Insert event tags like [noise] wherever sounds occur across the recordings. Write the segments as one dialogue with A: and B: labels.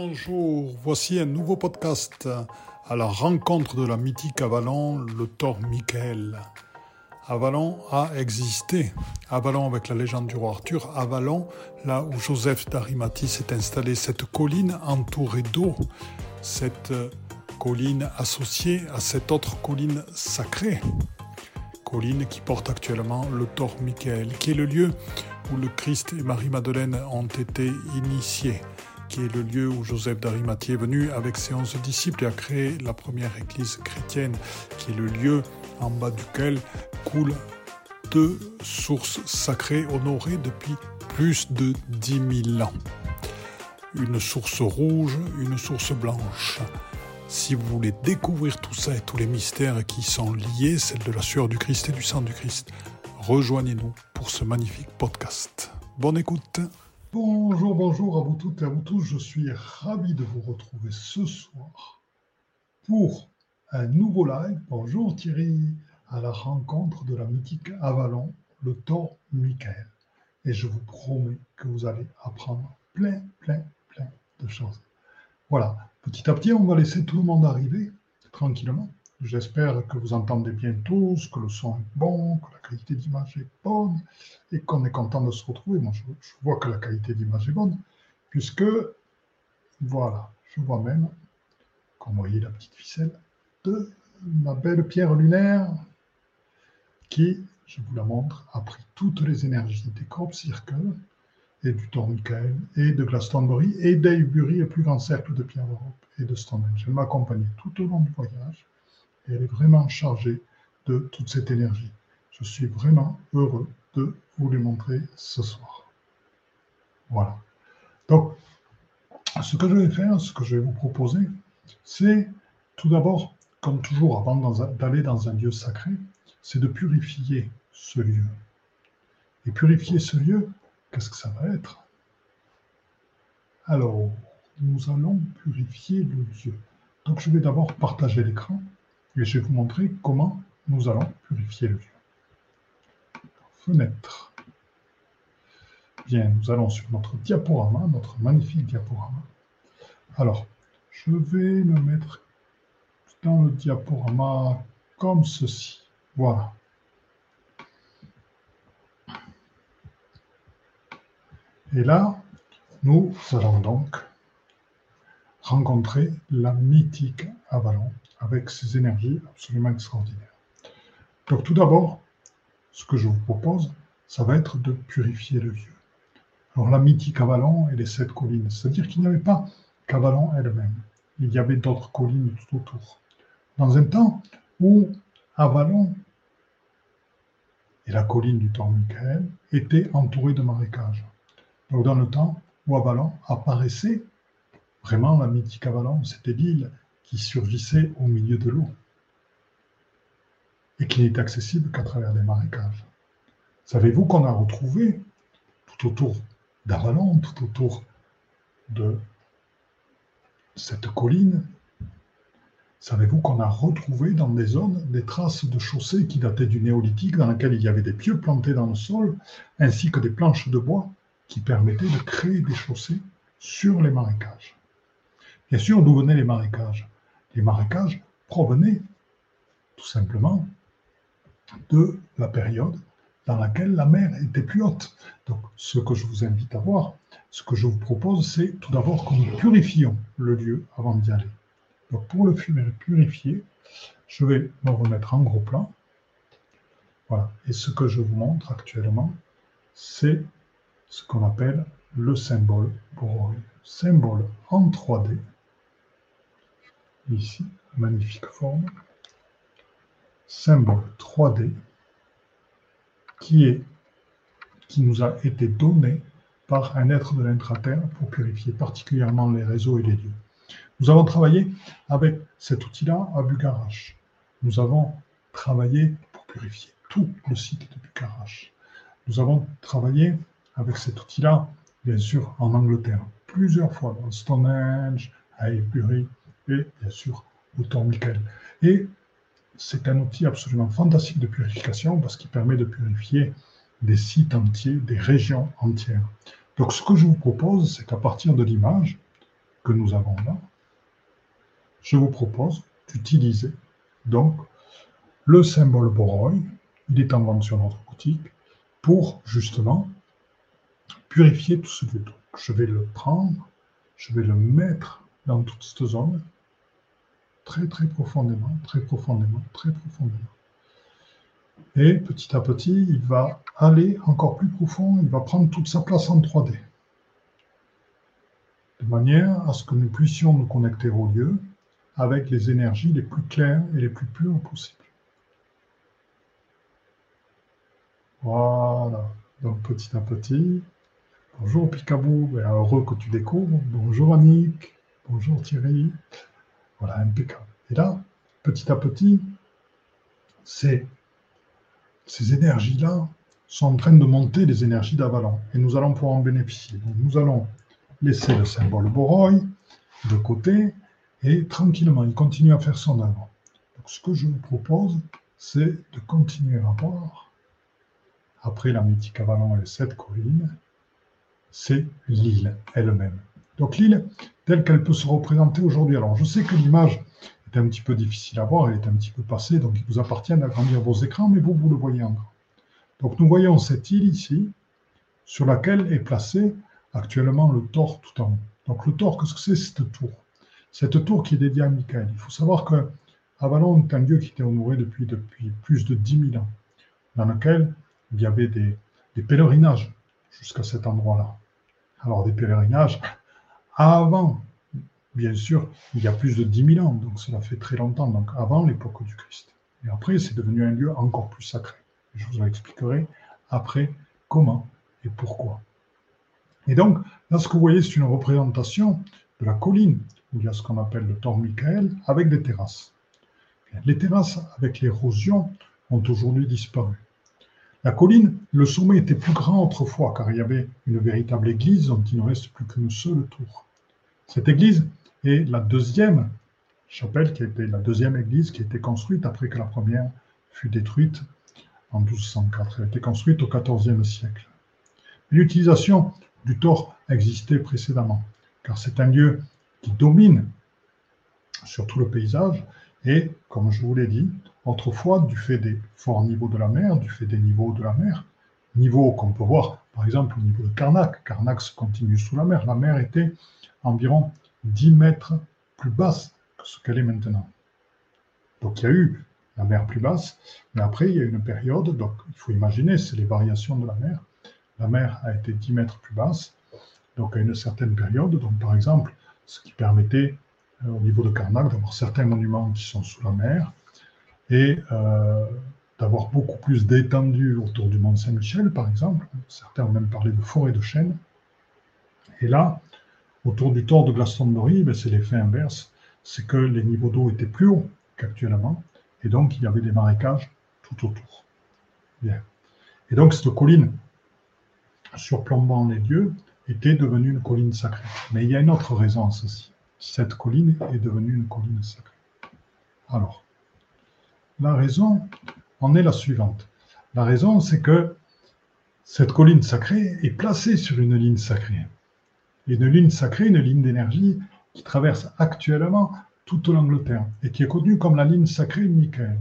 A: Bonjour, voici un nouveau podcast à la rencontre de la mythique Avalon, le Thor Michael. Avalon a existé. Avalon avec la légende du roi Arthur. Avalon, là où Joseph d'Arimathie s'est installé, cette colline entourée d'eau, cette colline associée à cette autre colline sacrée, colline qui porte actuellement le Thor Michael, qui est le lieu où le Christ et Marie-Madeleine ont été initiés qui est le lieu où Joseph d'Arimathie est venu avec ses onze disciples et a créé la première église chrétienne, qui est le lieu en bas duquel coulent deux sources sacrées honorées depuis plus de dix mille ans. Une source rouge, une source blanche. Si vous voulez découvrir tout ça et tous les mystères qui sont liés, celle de la sueur du Christ et du sang du Christ, rejoignez-nous pour ce magnifique podcast. Bonne écoute. Bonjour, bonjour à vous toutes et à vous tous. Je suis ravi de vous retrouver ce soir pour un nouveau live. Bonjour Thierry, à la rencontre de la mythique Avalon, le Thor Michael. Et je vous promets que vous allez apprendre plein, plein, plein de choses. Voilà, petit à petit, on va laisser tout le monde arriver tranquillement. J'espère que vous entendez bien tous, que le son est bon, que la qualité d'image est bonne et qu'on est content de se retrouver. Moi, je, vois que la qualité d'image est bonne, puisque, voilà, je vois même, vous voyez la petite ficelle, de ma belle pierre lunaire qui, je vous la montre, a pris toutes les énergies des Crop Circle et du Michael et de Glastonbury et d'Avebury, le plus grand cercle de Pierre d'Europe et de Stonehenge. Elle m'a accompagné tout au long du voyage elle est vraiment chargée de toute cette énergie. Je suis vraiment heureux de vous les montrer ce soir. Voilà. Donc, ce que je vais faire, ce que je vais vous proposer, c'est tout d'abord, comme toujours, avant d'aller dans un lieu sacré, c'est de purifier ce lieu. Et purifier ce lieu, qu'est-ce que ça va être? Alors, nous allons purifier le lieu. Donc, je vais d'abord partager l'écran et je vais vous montrer comment nous allons purifier le lieu. Fenêtre. Bien, nous allons sur notre diaporama, notre magnifique diaporama. Alors, je vais me mettre dans le diaporama comme ceci. Voilà. Et là, nous allons donc rencontrer la mythique Avalon avec ses énergies absolument extraordinaires. Donc tout d'abord, ce que je vous propose, ça va être de purifier le lieu. Alors la mythique Avalon et les sept collines, c'est-à-dire qu'il n'y avait pas qu'Avalon elle-même, il y avait d'autres collines tout autour. Dans un temps où Avalon et la colline du Temps Michael étaient entourées de marécages. Donc dans le temps où Avalon apparaissait, vraiment la mythique Avalon, c'était l'île qui surgissait au milieu de l'eau et qui n'est accessible qu'à travers des marécages. Savez-vous qu'on a retrouvé tout autour d'Avalon, tout autour de cette colline, savez-vous qu'on a retrouvé dans des zones des traces de chaussées qui dataient du néolithique, dans lesquelles il y avait des pieux plantés dans le sol, ainsi que des planches de bois qui permettaient de créer des chaussées sur les marécages? Bien sûr, d'où venaient les marécages les marécages provenaient tout simplement de la période dans laquelle la mer était plus haute. Donc, ce que je vous invite à voir, ce que je vous propose, c'est tout d'abord que nous purifions le lieu avant d'y aller. Donc, pour le purifier, je vais me remettre en gros plan. Voilà. Et ce que je vous montre actuellement, c'est ce qu'on appelle le symbole symbole en 3D ici, magnifique forme, symbole 3D qui, nous a été donné par un être de l'intraterre pour purifier particulièrement les réseaux et les lieux. Nous avons travaillé avec cet outil-là à Bucarache. Nous avons travaillé pour purifier tout le site de Bucarache. Nous avons travaillé avec cet outil-là, bien sûr, en Angleterre, plusieurs fois, dans Stonehenge, à Ebury, et bien sûr au temps Michael. Et c'est un outil absolument fantastique de purification parce qu'il permet de purifier des sites entiers, des régions entières. Donc ce que je vous propose, c'est qu'à partir de l'image, que nous avons là, je vous propose d'utiliser donc le symbole Boroi, il est en vente sur notre boutique, pour justement purifier tout ce Donc, Je vais le prendre, je vais le mettre dans toute cette zone, très très profondément, très profondément, très profondément. Et petit à petit, il va aller encore plus profond, il va prendre toute sa place en 3D. De manière à ce que nous puissions nous connecter au lieu avec les énergies les plus claires et les plus pures possibles. Voilà. Donc petit à petit. Bonjour Picabou, heureux que tu découvres. Bonjour Annick. Bonjour Thierry. Voilà, impeccable. Et là, petit à petit, ces énergies-là sont en train de monter les énergies d'Avalon et nous allons pouvoir en bénéficier. Nous allons laisser le symbole Boroi de côté et tranquillement, il continue à faire son œuvre. Ce que je vous propose, c'est de continuer à voir, après la mythique Avalon et les sept collines, c'est l'île elle-même. Donc l'île, telle qu'elle peut se représenter aujourd'hui. Alors je sais que l'image est un petit peu difficile à voir, elle est un petit peu passée, donc il vous appartient d'agrandir vos écrans, mais vous, vous le voyez encore. Donc nous voyons cette île ici, sur laquelle est placé actuellement le Thor tout en haut. Donc le Thor, qu'est-ce que c'est cette tour? Cette tour qui est dédiée à Michael. Il faut savoir que Avalon est un lieu qui était honoré depuis, depuis plus de 10 000 ans, dans lequel il y avait des, des pèlerinages jusqu'à cet endroit-là. Alors des pèlerinages avant bien sûr, il y a plus de 10 000 ans, donc cela fait très longtemps, donc avant l'époque du Christ. Et après, c'est devenu un lieu encore plus sacré. Je vous expliquerai après comment et pourquoi. Et donc, là, ce que vous voyez, c'est une représentation de la colline, où il y a ce qu'on appelle le Tor Michael, avec des terrasses. Les terrasses avec l'érosion ont aujourd'hui disparu. La colline, le sommet était plus grand autrefois, car il y avait une véritable église dont il ne reste plus qu'une seule tour. Cette église et la deuxième chapelle, qui a été la deuxième église qui a été construite après que la première fut détruite en 1204. Elle a été construite au XIVe siècle. L'utilisation du tort existait précédemment, car c'est un lieu qui domine sur tout le paysage et, comme je vous l'ai dit, autrefois, du fait des forts niveaux de la mer, du fait des niveaux de la mer, niveaux qu'on peut voir par exemple au niveau de Karnak, Karnak se continue sous la mer, la mer était environ 10 mètres plus basse que ce qu'elle est maintenant. Donc il y a eu la mer plus basse, mais après il y a une période, donc il faut imaginer, c'est les variations de la mer. La mer a été 10 mètres plus basse, donc à une certaine période, donc par exemple, ce qui permettait euh, au niveau de Karnak d'avoir certains monuments qui sont sous la mer et euh, d'avoir beaucoup plus d'étendue autour du mont Saint-Michel, par exemple. Certains ont même parlé de forêt de chênes. Et là, Autour du tort de Glastonbury, ben, c'est l'effet inverse, c'est que les niveaux d'eau étaient plus hauts qu'actuellement, et donc il y avait des marécages tout autour. Et donc cette colline, surplombant les lieux, était devenue une colline sacrée. Mais il y a une autre raison à ceci. Cette colline est devenue une colline sacrée. Alors, la raison en est la suivante. La raison, c'est que cette colline sacrée est placée sur une ligne sacrée une ligne sacrée, une ligne d'énergie qui traverse actuellement toute l'Angleterre et qui est connue comme la ligne sacrée de Michael.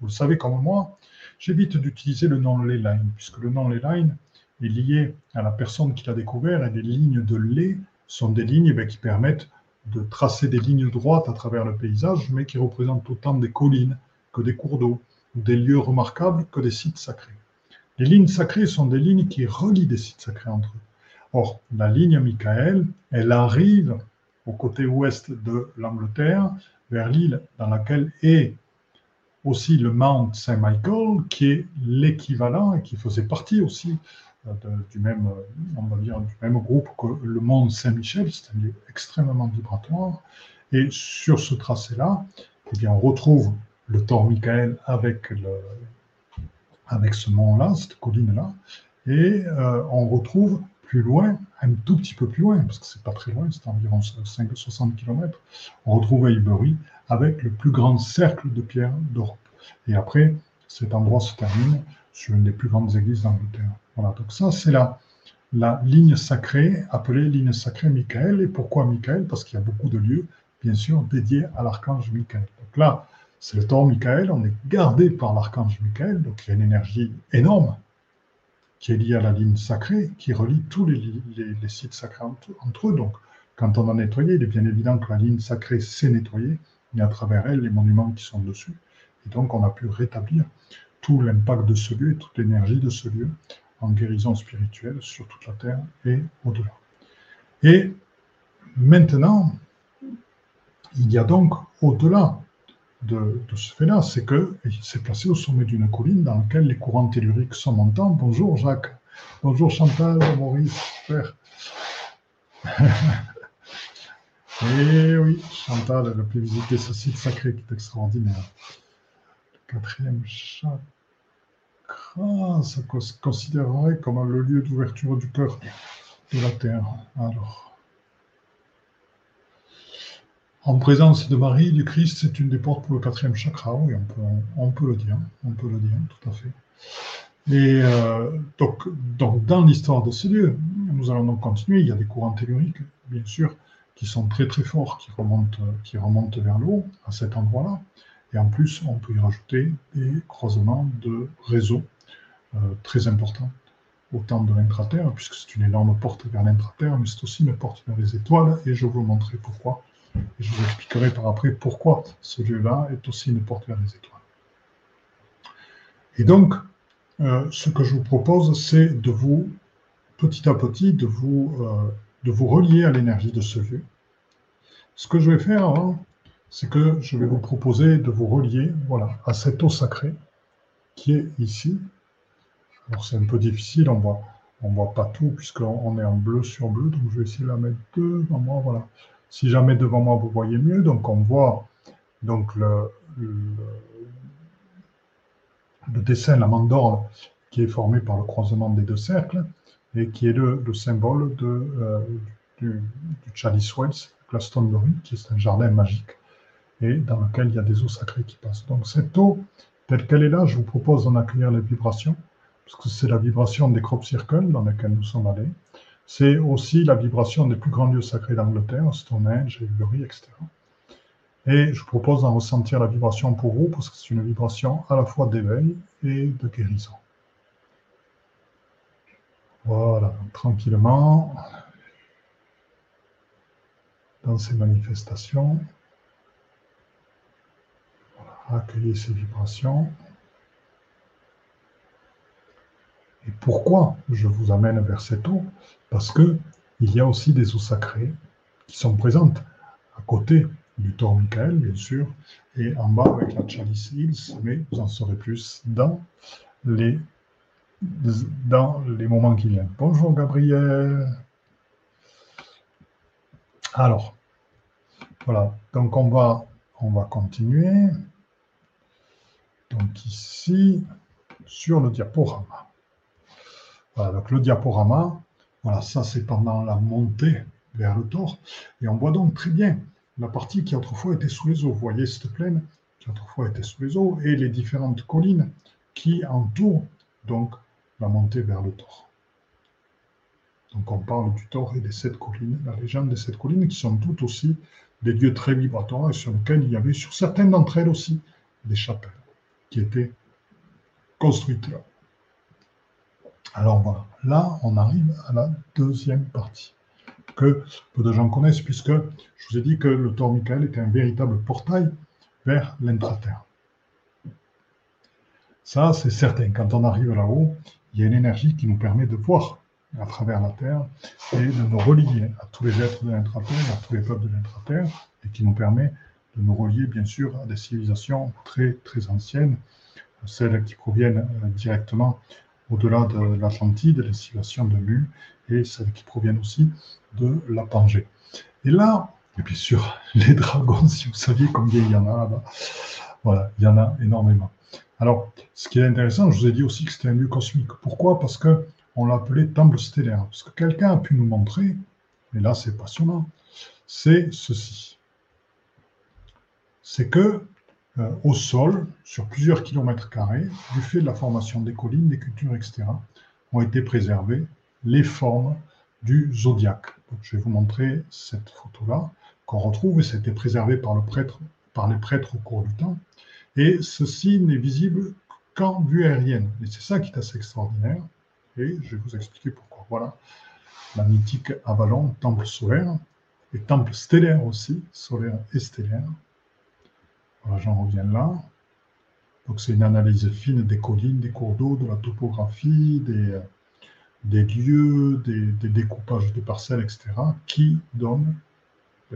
A: Vous le savez comme moi, j'évite d'utiliser le nom Ley Line, puisque le nom Ley Line est lié à la personne qui l'a découvert et les lignes de lait sont des lignes eh qui permettent de tracer des lignes droites à travers le paysage, mais qui représentent autant des collines que des cours d'eau, des lieux remarquables que des sites sacrés. Les lignes sacrées sont des lignes qui relient des sites sacrés entre eux. Or, la ligne Michael, elle arrive au côté ouest de l'Angleterre, vers l'île dans laquelle est aussi le Mount Saint Michael, qui est l'équivalent et qui faisait partie aussi euh, du même, euh, on va dire, du même groupe que le Mont Saint-Michel, c'est un lieu extrêmement vibratoire. Et sur ce tracé-là, eh bien, on retrouve le Tor Michael avec, avec ce mont-là, cette colline-là, et euh, on retrouve plus loin, un tout petit peu plus loin, parce que c'est pas très loin, c'est environ 5-60 km, on retrouve Highbury avec le plus grand cercle de pierre d'Europe. Et après, cet endroit se termine sur une des plus grandes églises d'Angleterre. Voilà, donc ça, c'est la, la ligne sacrée, appelée ligne sacrée Michael. Et pourquoi Michael? Parce qu'il y a beaucoup de lieux, bien sûr, dédiés à l'archange Michael. Donc là, c'est le temps Michael, on est gardé par l'archange Michael, donc il y a une énergie énorme qui est liée à la ligne sacrée, qui relie tous les, sites sacrés entre, eux. Donc, quand on a nettoyé, il est bien évident que la ligne sacrée s'est nettoyée, et à travers elle, les monuments qui sont dessus. Et donc, on a pu rétablir tout l'impact de ce lieu et toute l'énergie de ce lieu en guérison spirituelle sur toute la terre et au-delà. Et maintenant, il y a donc au-delà de, ce fait-là, c'est qu'il s'est placé au sommet d'une colline dans laquelle les courants telluriques sont montants. Bonjour Jacques, bonjour Chantal, Maurice, père. [laughs] Et oui, Chantal, elle a pu visiter ce site sacré qui est extraordinaire. Le quatrième chakra, ça se considérerait comme le lieu d'ouverture du cœur de la terre. Alors. En présence de Marie, du Christ, c'est une des portes pour le quatrième chakra, oui, on peut, on peut le dire, on peut le dire, tout à fait. Et euh, donc, dans l'histoire de ce lieu, nous allons donc continuer. Il y a des courants telluriques, bien sûr, qui sont très très forts, qui remontent, qui remontent vers l'eau à cet endroit-là. Et en plus, on peut y rajouter des croisements de réseaux euh, très importants au temps de l'intraterre, puisque c'est une énorme porte vers l'intraterre, mais c'est aussi une porte vers les étoiles, et je vous montrer pourquoi je vous expliquerai par après pourquoi ce lieu-là est aussi une porte vers les étoiles. Et donc, euh, ce que je vous propose, c'est de vous, petit à petit, de vous, euh, de vous relier à l'énergie de ce lieu. Ce que je vais faire avant, c'est que je vais vous proposer de vous relier voilà, à cette eau sacrée qui est ici. Alors c'est un peu difficile, on voit, on voit pas tout puisqu'on est en bleu sur bleu, donc je vais essayer de la mettre devant moi, voilà. Si jamais devant moi vous voyez mieux, donc on voit donc le, dessin, la mandorle, qui est formé par le croisement des deux cercles et qui est le, symbole de, euh, du, Chalice Wells, Glastonbury, qui est un jardin magique et dans lequel il y a des eaux sacrées qui passent. Donc cette eau, telle qu'elle est là, je vous propose d'en accueillir les vibrations, parce que c'est la vibration des crop circles dans laquelle nous sommes allés. C'est aussi la vibration des plus grands lieux sacrés d'Angleterre, Stonehenge, Highbury, etc. Et je vous propose d'en ressentir la vibration pour vous, parce que c'est une vibration à la fois d'éveil et de guérison. Voilà, tranquillement, dans ces manifestations, accueillez ces vibrations. Et pourquoi je vous amène vers cette eau? Parce que il y a aussi des eaux sacrées qui sont présentes à côté du Tor Michael, bien sûr, et en bas avec la Chalice Hills, mais vous en saurez plus dans les, dans les moments qui viennent. Bonjour Gabriel. Alors, voilà, donc on va, on va continuer. Donc ici, sur le diaporama. Voilà, donc le diaporama, voilà, ça c'est pendant la montée vers le tort. Et on voit donc très bien la partie qui autrefois était sous les eaux. Vous voyez cette plaine qui autrefois était sous les eaux et les différentes collines qui entourent donc la montée vers le tort. Donc on parle du tort et des sept collines, la légende des sept collines qui sont toutes aussi des lieux très vibratoires et sur lesquels il y avait sur certaines d'entre elles aussi des chapelles qui étaient construites là. Alors voilà, là on arrive à la deuxième partie que peu de gens connaissent puisque je vous ai dit que le Tor Michael était un véritable portail vers l'intraterre. Ça, c'est certain. Quand on arrive là-haut, il y a une énergie qui nous permet de voir à travers la Terre et de nous relier à tous les êtres de l'intraterre, à tous les peuples de l'intraterre, et qui nous permet de nous relier, bien sûr, à des civilisations très, très anciennes, celles qui proviennent euh, directement au-delà de l'Atlantide, les civilisations de Mu, et celles qui proviennent aussi de la Pangée. Et là, et bien sûr, [laughs] les dragons, si vous saviez combien il y en a là-bas, voilà, il y en a énormément. Alors, ce qui est intéressant, je vous ai dit aussi que c'était un lieu cosmique. Pourquoi? Parce que on l'appelait temple stellaire. Parce que quelqu'un a pu nous montrer, et là c'est passionnant, c'est ceci. C'est que euh, au sol, sur plusieurs kilomètres carrés, du fait de la formation des collines, des cultures, etc., ont été préservés les formes du zodiaque. je vais vous montrer cette photo-là qu'on retrouve et ça a été préservé par, par les prêtres au cours du temps. Et ceci n'est visible qu'en vue aérienne. Et c'est ça qui est assez extraordinaire. Et je vais vous expliquer pourquoi. Voilà la mythique Avalon, temple solaire, et temple stellaire aussi, solaire et stellaire. J'en reviens là. Donc c'est une analyse fine des collines, des cours d'eau, de la topographie, des, lieux, des, découpages de parcelles, etc., qui donne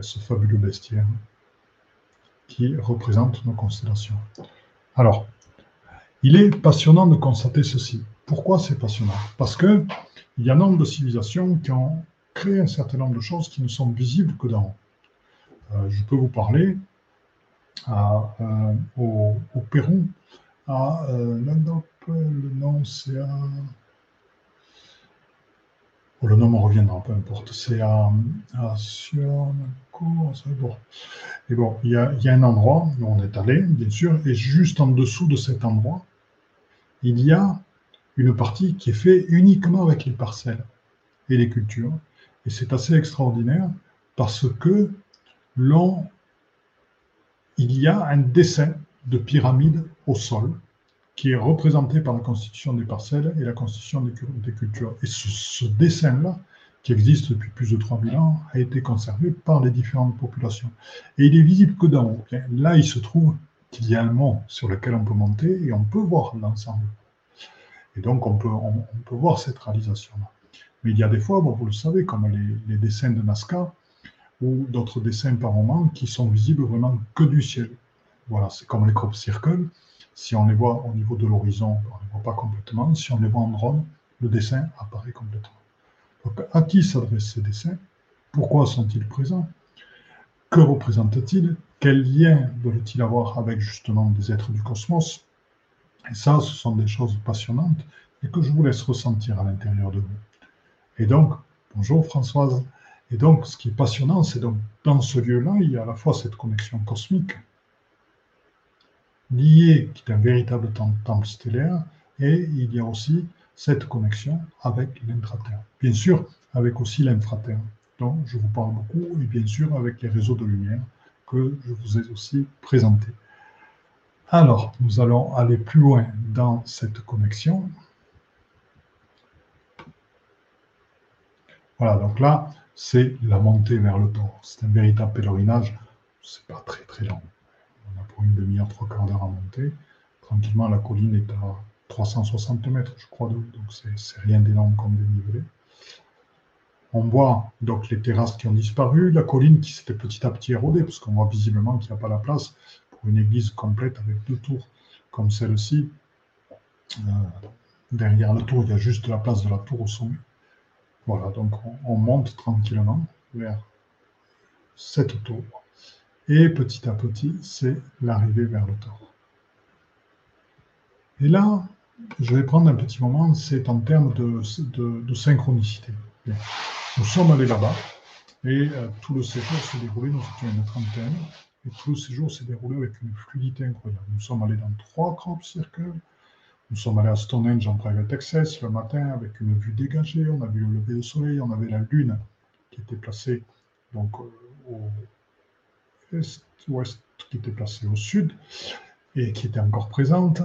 A: ce fabuleux bestiaire qui représente nos constellations. Alors, il est passionnant de constater ceci. Pourquoi c'est passionnant? Parce que il y a un nombre de civilisations qui ont créé un certain nombre de choses qui ne sont visibles que d'en haut. Euh, je peux vous parler euh, au, Pérou, à euh, le nom c'est à... Oh, le nom me reviendra, peu importe. C'est à, à bon. Et bon, il y, il y a un endroit où on est allé, bien sûr, et juste en dessous de cet endroit, il y a une partie qui est faite uniquement avec les parcelles et les cultures. Et c'est assez extraordinaire parce que l'on, il y a un dessin de pyramide au sol qui est représenté par la constitution des parcelles et la constitution des, cultures. Et ce, dessin-là, qui existe depuis plus de 3000 ans, a été conservé par les différentes populations. Et il est visible que d'en haut. Là, il se trouve qu'il y a un mont sur lequel on peut monter et on peut voir l'ensemble. Et donc, on peut, on, peut voir cette réalisation-là. Mais il y a des fois, vous le savez, comme les, dessins de Nazca ou d'autres dessins par moment qui sont visibles vraiment que du ciel. Voilà, c'est comme les crop circles. Si on les voit au niveau de l'horizon, on ne les voit pas complètement. Si on les voit en drone, le dessin apparaît complètement. Donc, à qui s'adressent ces dessins? Pourquoi sont-ils présents? Que représentent-ils? Quel lien doivent-ils avoir avec justement des êtres du cosmos? Et ça, ce sont des choses passionnantes et que je vous laisse ressentir à l'intérieur de vous. Et donc, bonjour Françoise. Et donc, ce qui est passionnant, c'est donc dans ce lieu-là, il y a à la fois cette connexion cosmique liée, qui est un véritable temple stellaire, et il y a aussi cette connexion avec l'intraterre. Bien sûr, avec aussi l'infraterre, dont je vous parle beaucoup, et bien sûr avec les réseaux de lumière que je vous ai aussi présentés. Alors, nous allons aller plus loin dans cette connexion. Voilà, donc là, c'est la montée vers le tort. C'est un véritable pèlerinage. C'est pas très très long. On a pour une demi-heure, trois quarts d'heure à monter. Tranquillement, la colline est à 360 mètres, je crois, donc c'est rien d'énorme comme dénivelé. On voit donc les terrasses qui ont disparu, la colline qui s'était petit à petit érodée, parce qu'on voit visiblement qu'il n'y a pas la place une église complète avec deux tours comme celle-ci. Euh, derrière la tour, il y a juste la place de la tour au sommet. Voilà, donc on, monte tranquillement vers cette tour. Et petit à petit, c'est l'arrivée vers le tour. Et là, je vais prendre un petit moment, c'est en termes de, synchronicité. Nous sommes allés là-bas et euh, tout le séjour s'est déroulé, nous étions une trentaine, et tout le séjour s'est déroulé avec une fluidité incroyable. Nous sommes allés dans trois crop circles. Nous sommes allés à Stonehenge en private access le matin avec une vue dégagée. On a vu le lever du soleil. On avait la lune qui était placée donc euh, au est-ouest, qui était placée au sud et qui était encore présente,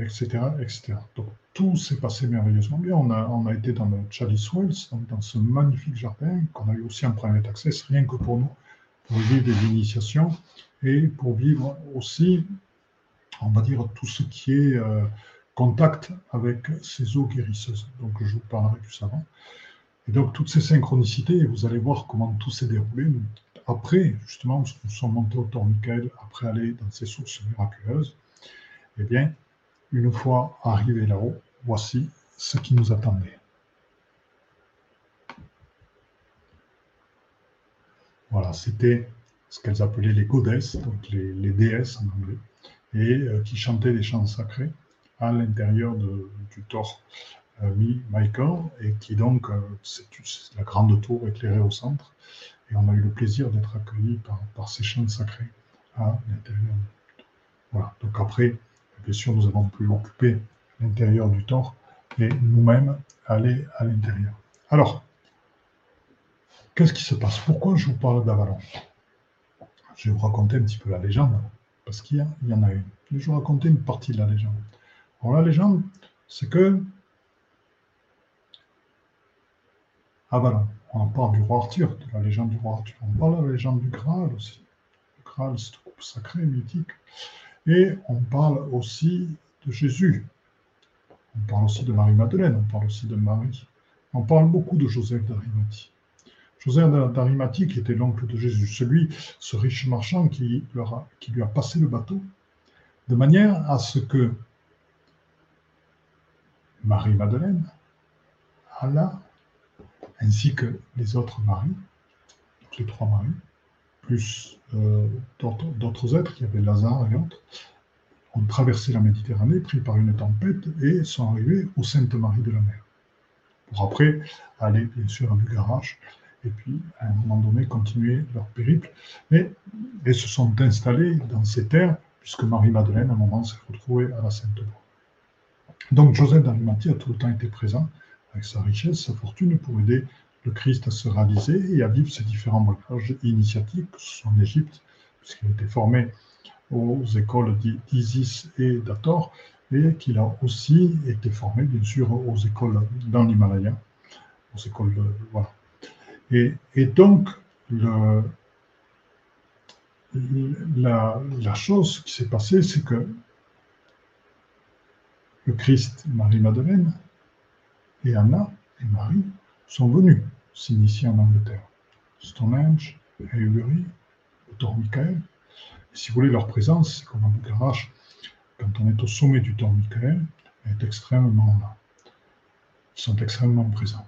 A: etc., euh, etc. Donc tout s'est passé merveilleusement bien. On a, on a été dans le Chalice Wells, donc dans ce magnifique jardin qu'on a eu aussi en private access, rien que pour nous pour vivre des initiations et pour vivre aussi, on va dire, tout ce qui est euh, contact avec ces eaux guérisseuses. Donc, je vous parlerai plus avant. Et donc, toutes ces synchronicités, vous allez voir comment tout s'est déroulé. Après, justement, nous sommes montés au Tour Michael, après aller dans ces sources miraculeuses, eh bien, une fois arrivés là-haut, voici ce qui nous attendait. Voilà, c'était ce qu'elles appelaient les goddesses, donc les, déesses en anglais, et euh, qui chantaient des chants sacrés à l'intérieur du Thor euh, Michael, et qui donc, euh, c'est la grande tour éclairée au centre, et on a eu le plaisir d'être accueillis par, ces chants sacrés à l'intérieur. Voilà, donc après, bien sûr, nous avons pu occuper l'intérieur du Thor et nous-mêmes aller à l'intérieur. Alors, qu'est-ce qui se passe? Pourquoi je vous parle d'Avalon Je vais vous raconter un petit peu la légende, parce qu'il y, en a une. Je vais vous raconter une partie de la légende. Alors la légende, c'est que Avalon, on parle du roi Arthur, de la légende du roi Arthur. On parle de la légende du Graal aussi. Le Graal, c'est un couple sacré, mythique. Et on parle aussi de Jésus. On parle aussi de Marie-Madeleine, on parle aussi de Marie. On parle beaucoup de Joseph d'Arimathie. Joseph d'Arimathie, qui était l'oncle de Jésus, celui, ce riche marchand qui, lui a passé le bateau, de manière à ce que Marie-Madeleine, Allah, ainsi que les autres maris, les trois maris, plus euh, d'autres êtres, il y avait Lazare et autres, ont traversé la Méditerranée, pris par une tempête, et sont arrivés au Sainte-Marie de la Mer. Pour après aller, bien sûr, à Bugarach, et puis, à un moment donné, continuer leur périple. Mais ils se sont installés dans ces terres, puisque Marie-Madeleine, à un moment, s'est retrouvée à la Sainte-Voie. Donc, Joseph d'Arimathie a tout le temps été présent, avec sa richesse, sa fortune, pour aider le Christ à se réaliser et à vivre ses différents voyages initiatiques, que en Égypte, puisqu'il était formé aux écoles d'Isis et d'Ator, et qu'il a aussi été formé, bien sûr, aux écoles dans l'Himalaya, aux écoles voilà. Et, donc, la, chose qui s'est passée, c'est que le Christ, Marie-Madeleine, et Anna et Marie sont venus s'initier en Angleterre. Stonehenge, Avery, le Tor Michael. si vous voulez, leur présence, c'est comme à Bucarache, quand on est au sommet du Tor Michael, est extrêmement là. Ils sont extrêmement présents.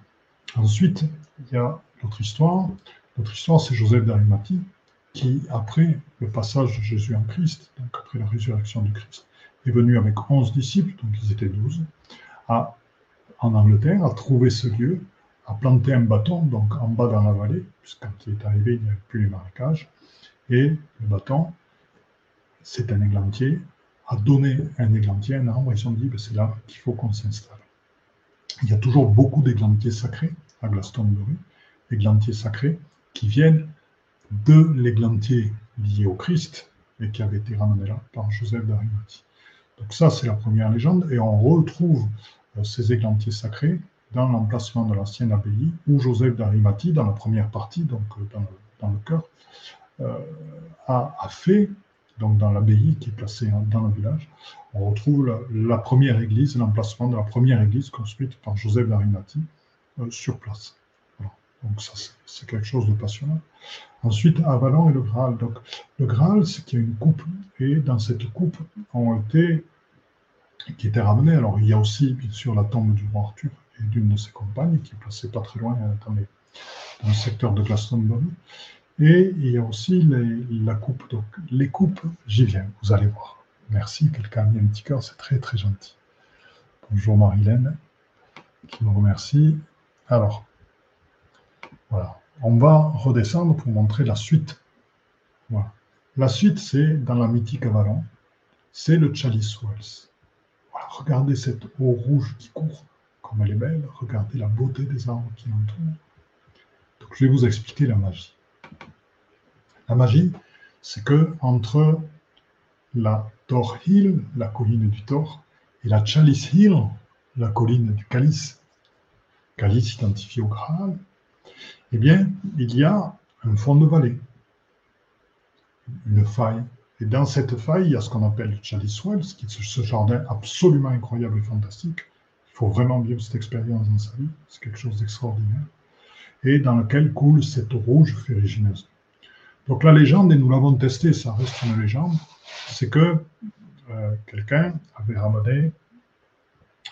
A: Ensuite, il y a notre histoire. Histoire, c'est Joseph d'Arimathie, qui, après le passage de Jésus en Christ, donc après la résurrection du Christ, est venu avec onze disciples, donc ils étaient douze, à, en Angleterre, a trouvé ce lieu a planté un bâton, donc en bas dans la vallée, puisque quand il est arrivé, il n'y avait plus les marécages. Et le bâton, c'est un églantier, a donné un églantier, un arbre, ils se sont dit, ben, c'est là qu'il faut qu'on s'installe. Il y a toujours beaucoup d'églantiers sacrés à Glastonbury, églantiers sacrés qui viennent de l'églantier lié au Christ et qui avait été ramené là par Joseph d'Arimathie. Donc ça, c'est la première légende, et on retrouve euh, ces églantiers sacrés dans l'emplacement de l'ancienne abbaye, où Joseph d'Arimathie, dans la première partie, donc euh, dans le, cœur, euh, a, fait, donc dans l'abbaye qui est placée dans le village, on retrouve la, première église, l'emplacement de la première église construite par Joseph d'Arimathie sur place. Donc ça, c'est quelque chose de passionnant. Ensuite, Avalon et le Graal. Donc, le Graal, c'est qu'il y a une coupe, et dans cette coupe ont été, qui était ramenée, alors il y a aussi, bien sûr, la tombe du roi Arthur, et d'une de ses compagnes, qui est placée pas très loin dans, dans le secteur de Glastonbury. Et il y a aussi la coupe. Donc, les coupes, j'y viens, vous allez voir. Merci, quelqu'un a mis un petit cœur, c'est très très gentil. Bonjour Marilène, qui me remercie. Alors, On va redescendre pour montrer la suite. La suite, c'est dans la mythique Avalon. C'est le Chalice Wells. Regardez cette eau rouge qui court comme elle est belle, regardez la beauté des arbres qui l'entourent. Donc je vais vous expliquer la magie. La magie, c'est que entre la Thor Hill, la colline du Thor, et la Chalice Hill, la colline du Calice, Calice identifié au Graal, eh bien, il y a un fond de vallée, une faille. Et dans cette faille, il y a ce qu'on appelle le Chalice Wells, ce jardin absolument incroyable et fantastique, il faut vraiment vivre cette expérience dans sa vie, c'est quelque chose d'extraordinaire, et dans lequel coule cette rouge ferrugineuse. Donc la légende, et nous l'avons testé, ça reste une légende, c'est que euh, quelqu'un avait ramené,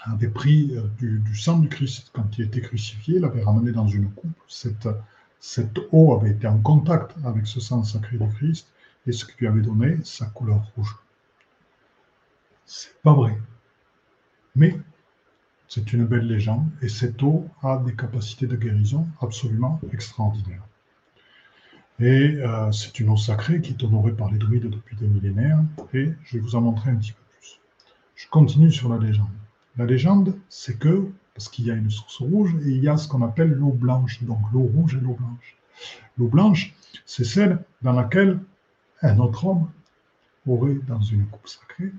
A: avait pris euh, du, sang du Christ quand il était crucifié, l'avait ramené dans une coupe. Cette, cette eau avait été en contact avec ce sang sacré du Christ, et ce qui lui avait donné sa couleur rouge. C'est pas vrai. Mais c'est une belle légende et cette eau a des capacités de guérison absolument extraordinaires. Et euh, c'est une eau sacrée qui est honorée par les druides depuis des millénaires et je vais vous en montrer un petit peu plus. Je continue sur la légende. La légende, c'est que, parce qu'il y a une source rouge, et il y a ce qu'on appelle l'eau blanche, donc l'eau rouge et l'eau blanche. L'eau blanche, c'est celle dans laquelle un autre homme aurait, dans une coupe sacrée,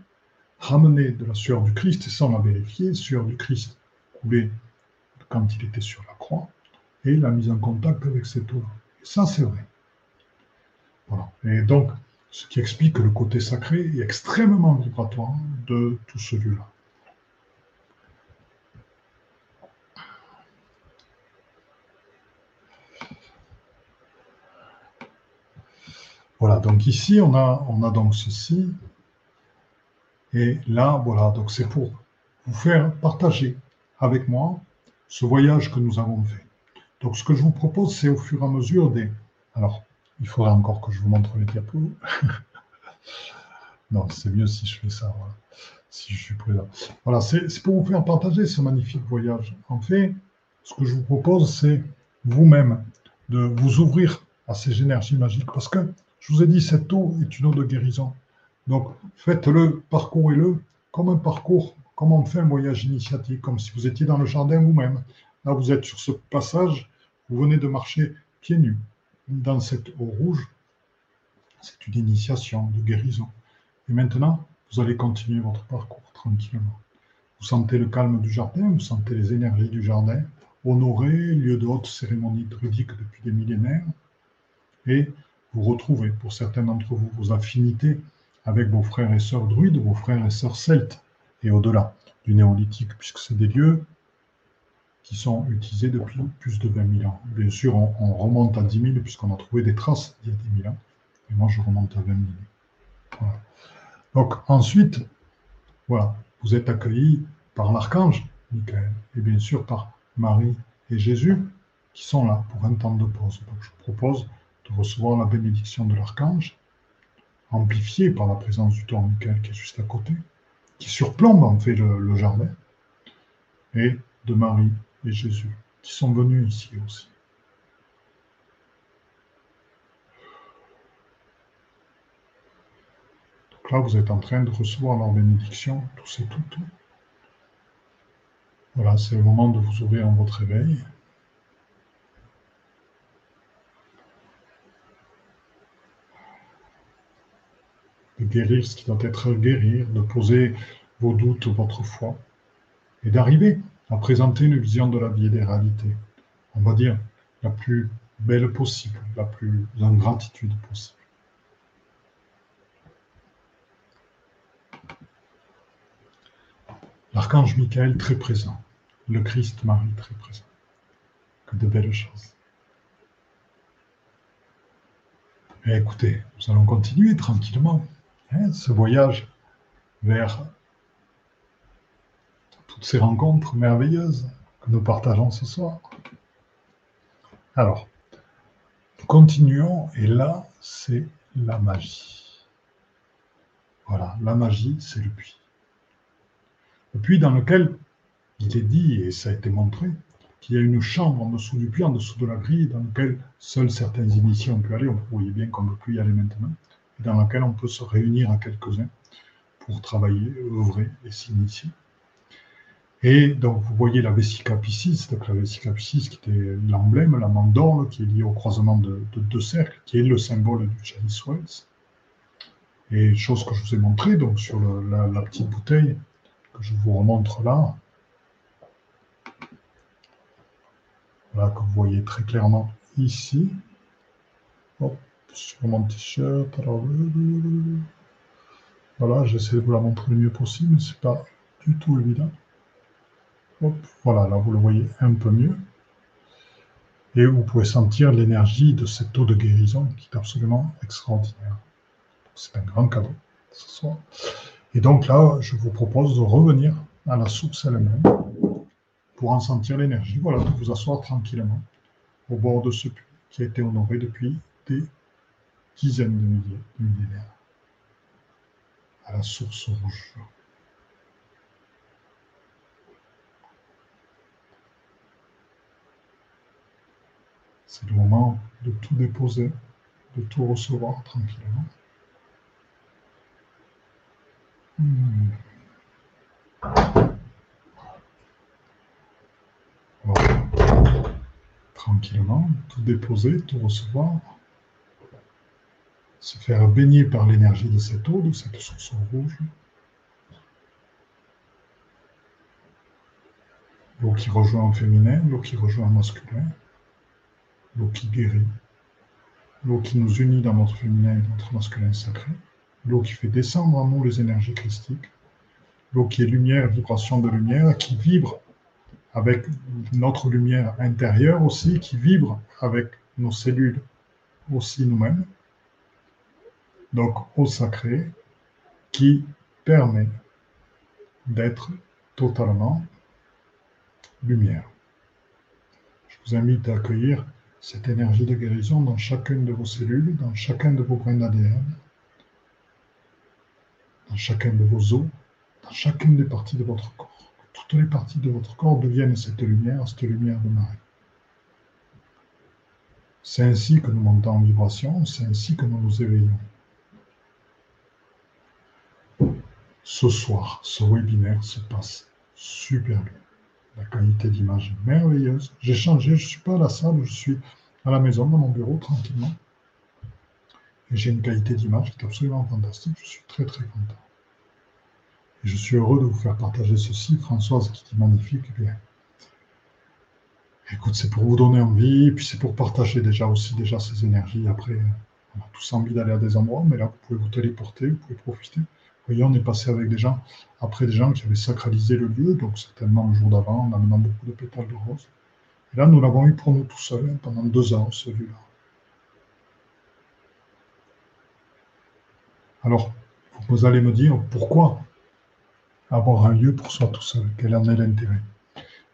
A: ramené de la sueur du Christ, on l'a vérifié, sueur du Christ coulée quand il était sur la croix, et la mise en contact avec cette eau. Et ça, c'est vrai. Voilà. Et donc, ce qui explique le côté sacré est extrêmement vibratoire de tout ce lieu-là. Voilà, donc ici, on a, on a donc ceci. Et là, voilà, donc c'est pour vous faire partager avec moi ce voyage que nous avons fait. Donc, ce que je vous propose, c'est au fur et à mesure des. Alors, il faudrait encore que je vous montre les diapos. [laughs] non, c'est mieux si je fais ça, si je suis présent. Voilà, c'est pour vous faire partager ce magnifique voyage. En fait, ce que je vous propose, c'est vous-même de vous ouvrir à ces énergies magiques. Parce que, je vous ai dit, cette eau est une eau de guérison. Donc, faites-le, parcourez-le comme un parcours, comme on fait un voyage initiatique, comme si vous étiez dans le jardin vous-même. Là, vous êtes sur ce passage, vous venez de marcher pieds nus dans cette eau rouge, c'est une initiation de guérison. Et maintenant, vous allez continuer votre parcours tranquillement. Vous sentez le calme du jardin, vous sentez les énergies du jardin, honoré, lieu de haute cérémonie druidique depuis des millénaires, et vous retrouvez, pour certains d'entre vous, vos affinités avec vos frères et sœurs druides, vos frères et sœurs celtes, et au-delà du néolithique, puisque c'est des lieux qui sont utilisés depuis plus de 20 000 ans. Bien sûr, on, remonte à 10 000 puisqu'on a trouvé des traces d'il y a 10 000 ans. Et moi, je remonte à 20 000. Donc ensuite, voilà, vous êtes accueillis par l'archange Michael et bien sûr par Marie et Jésus qui sont là pour un temps de pause. Donc je propose de recevoir la bénédiction de l'archange, amplifiée par la présence du Michael qui est juste à côté, qui surplombe en fait le jardin, et de Marie et Jésus, qui sont venus ici aussi. Donc là, vous êtes en train de recevoir leur bénédiction, tous et toutes. Voilà, c'est le moment de vous ouvrir en votre réveil. De guérir ce qui doit être guérir, de poser vos doutes, votre foi, et d'arriver à présenter une vision de la vie et des réalités, on va dire, la plus belle possible, la plus en gratitude possible. L'archange Michael très présent, le Christ Marie très présent. Que de belles choses. Et écoutez, nous allons continuer tranquillement ce voyage vers toutes ces rencontres merveilleuses que nous partageons ce soir. Alors, continuons, et là, c'est la magie. Voilà, la magie, c'est le puits. Le puits dans lequel il est dit, et ça a été montré, qu'il y a une chambre en dessous du puits, en dessous de la grille, dans laquelle seuls certains initiés ont pu aller. Vous voyez bien qu'on ne peut plus y aller maintenant. Dans laquelle on peut se réunir à quelques-uns pour travailler, œuvrer et s'initier. Et donc, vous voyez la vesica piscis, donc la vesica piscis qui était l'emblème, la mandorle, qui est liée au croisement de, deux cercles, qui est le symbole du Chinese Wells. Et chose que je vous ai montrée, donc sur la, petite bouteille que je vous remontre là, voilà, que vous voyez très clairement ici. Sur mon t-shirt. Voilà, j'essaie de vous la montrer le mieux possible, mais ce n'est pas du tout évident voilà, là vous le voyez un peu mieux. Et vous pouvez sentir l'énergie de cette eau de guérison qui est absolument extraordinaire. C'est un grand cadeau ce soir. Et donc là, je vous propose de revenir à la source elle-même pour en sentir l'énergie. Voilà, de vous asseoir tranquillement au bord de ce puits qui a été honoré depuis des dizaines de millénaires, à la source rouge. C'est le moment de tout déposer, de tout recevoir tranquillement. Hmm. Tranquillement, tout déposer, tout recevoir se faire baigner par l'énergie de cette eau, de cette source rouge. L'eau qui rejoint en féminin, l'eau qui rejoint en masculin, l'eau qui guérit, l'eau qui nous unit dans notre féminin et notre masculin sacré, l'eau qui fait descendre en nous les énergies christiques, l'eau qui est lumière, vibration de lumière, qui vibre avec notre lumière intérieure aussi, qui vibre avec nos cellules aussi nous-mêmes. Donc, eau sacrée qui permet d'être totalement lumière. Je vous invite à accueillir cette énergie de guérison dans chacune de vos cellules, dans chacun de vos brins d'ADN, dans chacun de vos os, dans chacune des parties de votre corps. Toutes les parties de votre corps deviennent cette lumière, cette lumière de Marie. C'est ainsi que nous montons en vibration, c'est ainsi que nous nous éveillons. Ce soir, ce webinaire se passe super bien la qualité d'image est merveilleuse. J'ai changé, je ne suis pas à la salle, je suis à la maison, dans mon bureau, tranquillement. Et j'ai une qualité d'image qui est absolument fantastique. Je suis très très content. Et je suis heureux de vous faire partager ceci. Françoise qui dit magnifique, eh bien. Écoute, c'est pour vous donner envie, puis c'est pour partager déjà aussi déjà ces énergies. Après, on a tous envie d'aller à des endroits, mais là, vous pouvez vous téléporter, vous pouvez profiter voyez, on est passé avec des gens, après des gens qui avaient sacralisé le lieu, donc certainement le jour d'avant, en amenant beaucoup de pétales de rose. Et là, nous l'avons eu pour nous tout seuls hein, pendant deux ans, celui-là. Alors, vous allez me dire, pourquoi avoir un lieu pour soi tout seul? Quel en est l'intérêt?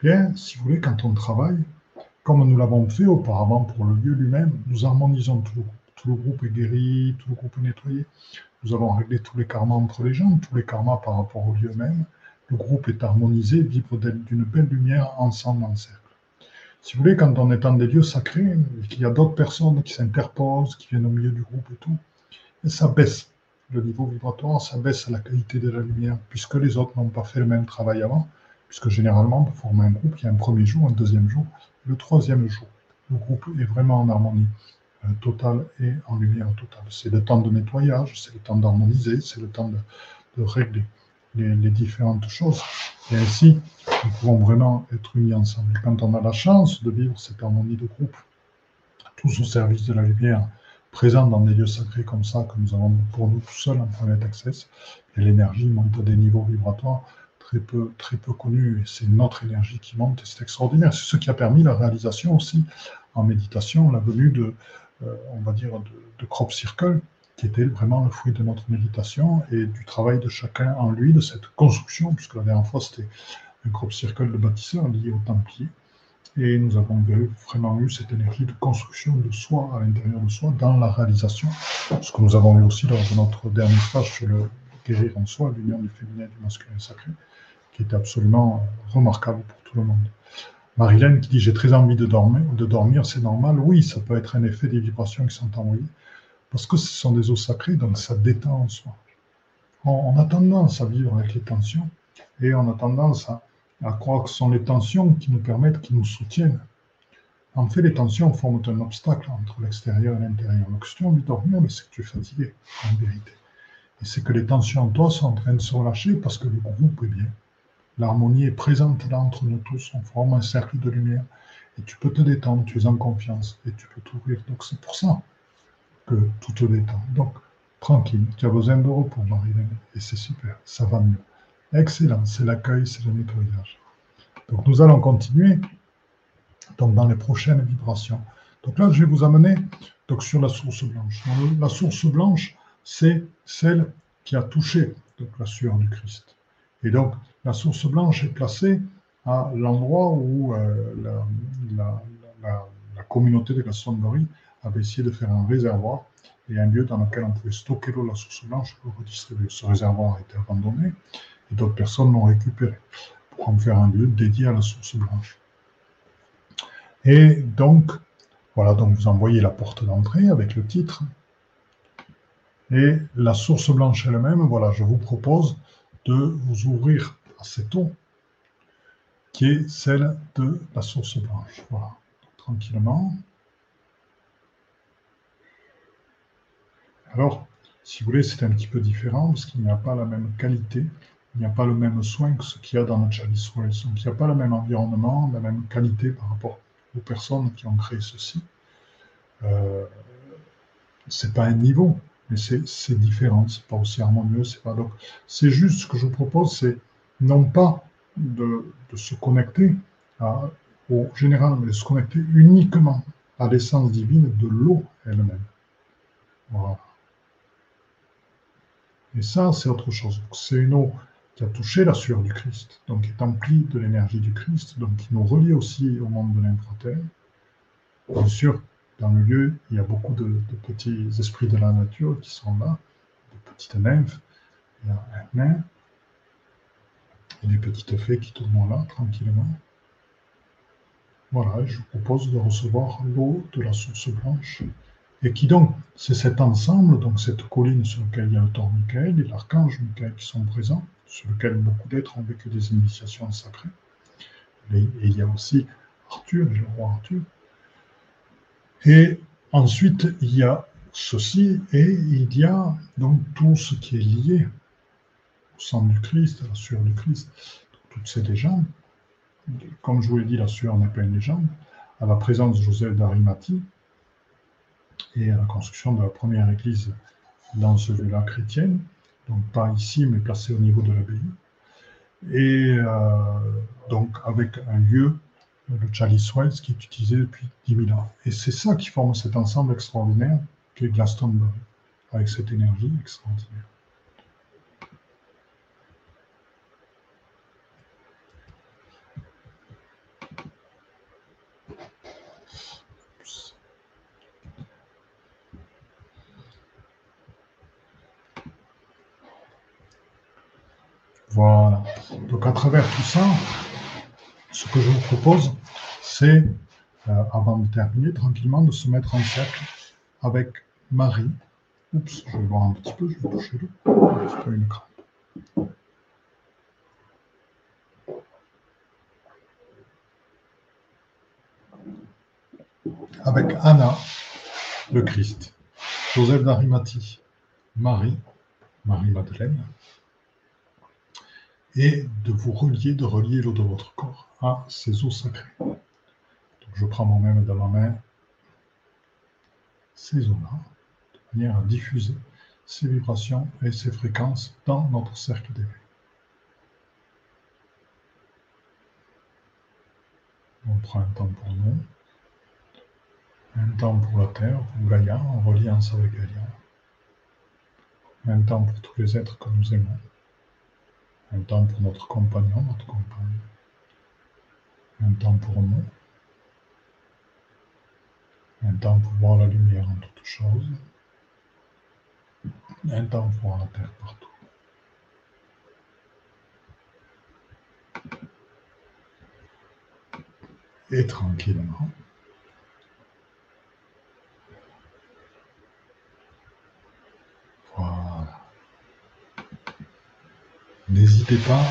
A: Bien, si vous voulez, quand on travaille, comme nous l'avons fait auparavant pour le lieu lui-même, nous harmonisons tout. Tout le groupe est guéri, tout le groupe est nettoyé. Nous avons réglé tous les karmas entre les gens, tous les karmas par rapport au lieu même. Le groupe est harmonisé, vibre d'une belle lumière ensemble en cercle. Si vous voulez, quand on est dans des lieux sacrés, qu'il y a d'autres personnes qui s'interposent, qui viennent au milieu du groupe et tout, ça baisse le niveau vibratoire, ça baisse la qualité de la lumière, puisque les autres n'ont pas fait le même travail avant, puisque généralement, pour former un groupe, il y a un premier jour, un deuxième jour, le troisième jour. Le groupe est vraiment en harmonie. Total et en lumière totale. C'est le temps de nettoyage, c'est le temps d'harmoniser, c'est le temps de, régler les, différentes choses. Et ainsi, nous pouvons vraiment être unis ensemble. Et quand on a la chance de vivre cette harmonie de groupe, tous au service de la lumière, présente dans des lieux sacrés comme ça, que nous avons pour nous tout seuls en Planet Access, et l'énergie monte à des niveaux vibratoires très peu, très peu connus, et c'est notre énergie qui monte, et c'est extraordinaire. C'est ce qui a permis la réalisation aussi en méditation, la venue de, on va dire, de, crop circle, qui était vraiment le fruit de notre méditation et du travail de chacun en lui, de cette construction, puisque la dernière fois c'était un crop circle de bâtisseurs lié au Templier. Et nous avons vraiment eu cette énergie de construction de soi à l'intérieur de soi dans la réalisation, ce que nous avons eu aussi lors de notre dernier stage sur le guérir en soi, l'union du féminin et du masculin sacré, qui était absolument remarquable pour tout le monde. Marilène qui dit J'ai très envie de dormir, de dormir c'est normal. Oui, ça peut être un effet des vibrations qui sont envoyées, parce que ce sont des eaux sacrées, donc ça détend en soi. On, a tendance à vivre avec les tensions, et on a tendance à, croire que ce sont les tensions qui nous permettent, qui nous soutiennent. En fait, les tensions forment un obstacle entre l'extérieur et l'intérieur. Donc, si tu as envie de dormir, c'est que tu es fatigué, en vérité. Et c'est que les tensions en toi sont en train de se relâcher parce que le groupe est bien. L'harmonie est présente là entre nous tous, on forme un cercle de lumière. Et tu peux te détendre, tu es en confiance et tu peux t'ouvrir. Donc c'est pour ça que tout te détend. Donc, tranquille, tu as besoin de repos, Marie-Hélène, et c'est super, ça va mieux. Excellent, c'est l'accueil, c'est le nettoyage. Donc nous allons continuer donc, dans les prochaines vibrations. Donc là, je vais vous amener donc, sur la source blanche. La source blanche, c'est celle qui a touché donc, la sueur du Christ. Et donc, la source blanche est placée à l'endroit où euh, la, communauté de avait essayé de faire un réservoir et un lieu dans lequel on pouvait stocker l'eau, la source blanche, pour redistribuer. Ce réservoir a été abandonné et d'autres personnes l'ont récupéré pour en faire un lieu dédié à la source blanche. Et donc, voilà, donc vous envoyez la porte d'entrée avec le titre. Et la source blanche elle-même, voilà, je vous propose de vous ouvrir à cette eau qui est celle de la source blanche. Voilà. tranquillement. Alors, si vous voulez, c'est un petit peu différent parce qu'il n'y a pas la même qualité, il n'y a pas le même soin que ce qu'il y a dans notre Chalice Donc, il n'y a pas le même environnement, la même qualité par rapport aux personnes qui ont créé ceci. Euh, c'est pas un niveau, mais c'est différent, c'est pas aussi harmonieux, c'est pas donc. C'est juste ce que je vous propose, c'est non pas de, se connecter au général, mais de se connecter uniquement à l'essence divine de l'eau elle-même. Voilà. Et ça, c'est autre chose. C'est une eau qui a touché la sueur du Christ, donc qui est emplie de l'énergie du Christ, donc qui nous relie aussi au monde de l'infraterre. Bien sûr, dans le lieu, il y a beaucoup de, petits esprits de la nature qui sont là, de petites nymphes. Il y a un nain et des petites fées qui tournent là, tranquillement. Voilà, je vous propose de recevoir l'eau de la source blanche. Et qui donc, c'est cet ensemble, donc cette colline sur laquelle il y a le Thor Michael et l'archange Michael qui sont présents, sur lequel beaucoup d'êtres ont vécu des initiations sacrées. Et, il y a aussi Arthur, le roi Arthur. Et ensuite, il y a ceci, et il y a donc tout ce qui est lié au sang du Christ, à la sueur du Christ, toutes ces légendes. Comme je vous l'ai dit, la sueur n'est pas une légende. À la présence de Joseph d'Arimathie et à la construction de la première église dans ce lieu-là chrétienne, donc pas ici, mais placé au niveau de l'abbaye. Et euh, donc avec un lieu le Chalice Wells qui est utilisé depuis 10 000 ans. Et c'est ça qui forme cet ensemble extraordinaire qu'est Glastonbury, avec cette énergie extraordinaire. Voilà. Donc à travers tout ça, ce que je vous propose, c'est, euh, avant de terminer, tranquillement, de se mettre en cercle avec Marie. Oups, je vais voir un petit peu, je vais toucher le. Une crampe. Avec Anna, le Christ, Joseph d'Arimathie, Marie, Marie-Madeleine, et de vous relier, de relier l'eau de votre corps à ces eaux sacrées. Je prends moi-même dans ma main ces eaux-là, de manière à diffuser ces vibrations et ces fréquences dans notre cercle d'éveil. On prend un temps pour nous, un temps pour la Terre, pour Gaïa, en reliance avec Gaïa, un temps pour tous les êtres que nous aimons, un temps pour notre compagnon, notre compagne, un temps pour nous, un temps pour voir la lumière en toutes choses, un temps pour voir la terre partout. Et tranquillement, N'hésitez pas,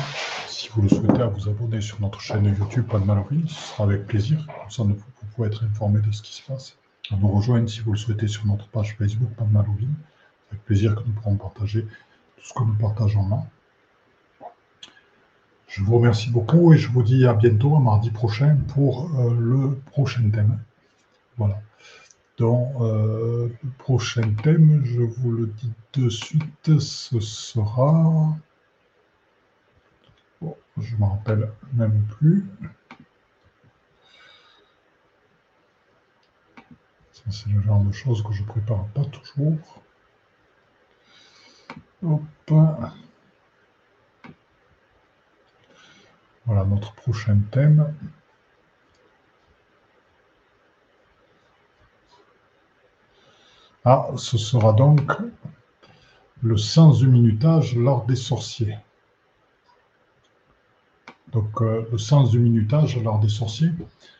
A: si vous le souhaitez, à vous abonner sur notre chaîne YouTube Pas de. Ce sera avec plaisir. Comme ça, vous pouvez être informé de ce qui se passe. À nous rejoindre si vous le souhaitez sur notre page Facebook Pas de. Avec plaisir que nous pourrons partager tout ce que nous partageons là. Je vous remercie beaucoup et je vous dis à bientôt, à mardi prochain, pour euh, le prochain thème. Voilà. Dans euh, le prochain thème, je vous le dis de suite, ce sera je ne m'en rappelle même plus. c'est le genre de choses que je ne prépare pas toujours. Voilà notre prochain thème. Ah, ce sera donc le sens du minutage lors des sorciers. Donc, euh, le sens du minutage lors des sorciers,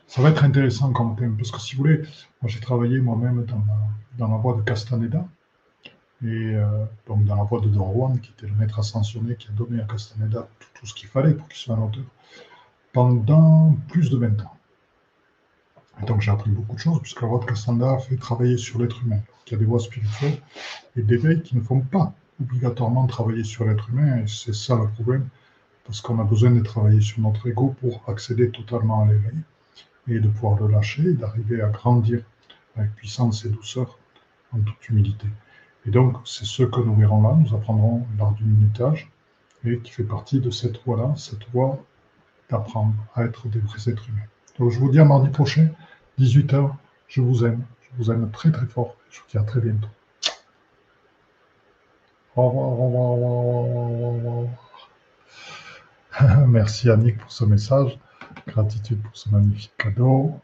A: ça va être intéressant comme thème, parce que si vous voulez, moi j'ai travaillé moi-même dans, la voie de Castaneda, et euh, donc dans la voie de Juan, qui était le maître ascensionné qui a donné à Castaneda tout, ce qu'il fallait pour qu'il soit un auteur, pendant plus de 20 ans. Et donc j'ai appris beaucoup de choses, puisque la voix de Cassandra fait travailler sur l'être humain. Il y a des voix spirituelles et d'éveil qui ne font pas obligatoirement travailler sur l'être humain, et c'est ça le problème, parce qu'on a besoin de travailler sur notre ego pour accéder totalement à l'éveil, et de pouvoir le lâcher, d'arriver à grandir avec puissance et douceur, en toute humilité. Et donc, c'est ce que nous verrons là, nous apprendrons l'art du minutage, et qui fait partie de cette voie-là, cette voie d'apprendre à être des vrais êtres humains. Donc, je vous dis à mardi prochain, 18h, je vous aime, je vous aime très très fort, je vous dis à très bientôt. Au revoir, au revoir, au revoir. [laughs] Merci Annick pour ce message. Gratitude pour ce magnifique cadeau.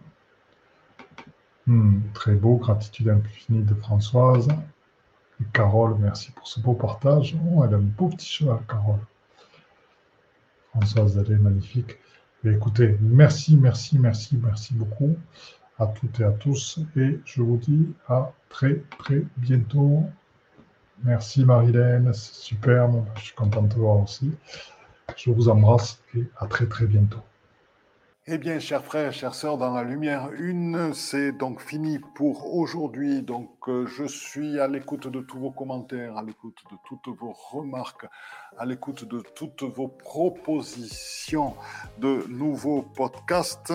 A: Hmm, très beau, gratitude infinie de Françoise. Et Carole, merci pour ce beau partage. Oh, elle a un beau petit cheval, Carole. Françoise, elle est magnifique. écoutez, merci, merci, merci, merci beaucoup à toutes et à tous. Et je vous dis à très, très bientôt. Merci Marilène, c'est super. Je suis content de te voir aussi. Je vous embrasse et à très, très bientôt.
B: Eh bien, chers frères, chères sœurs, dans la lumière une, c'est donc fini pour aujourd'hui. Donc, euh, je suis à l'écoute de tous vos commentaires, à l'écoute de toutes vos remarques, à l'écoute de toutes vos propositions de nouveaux podcasts.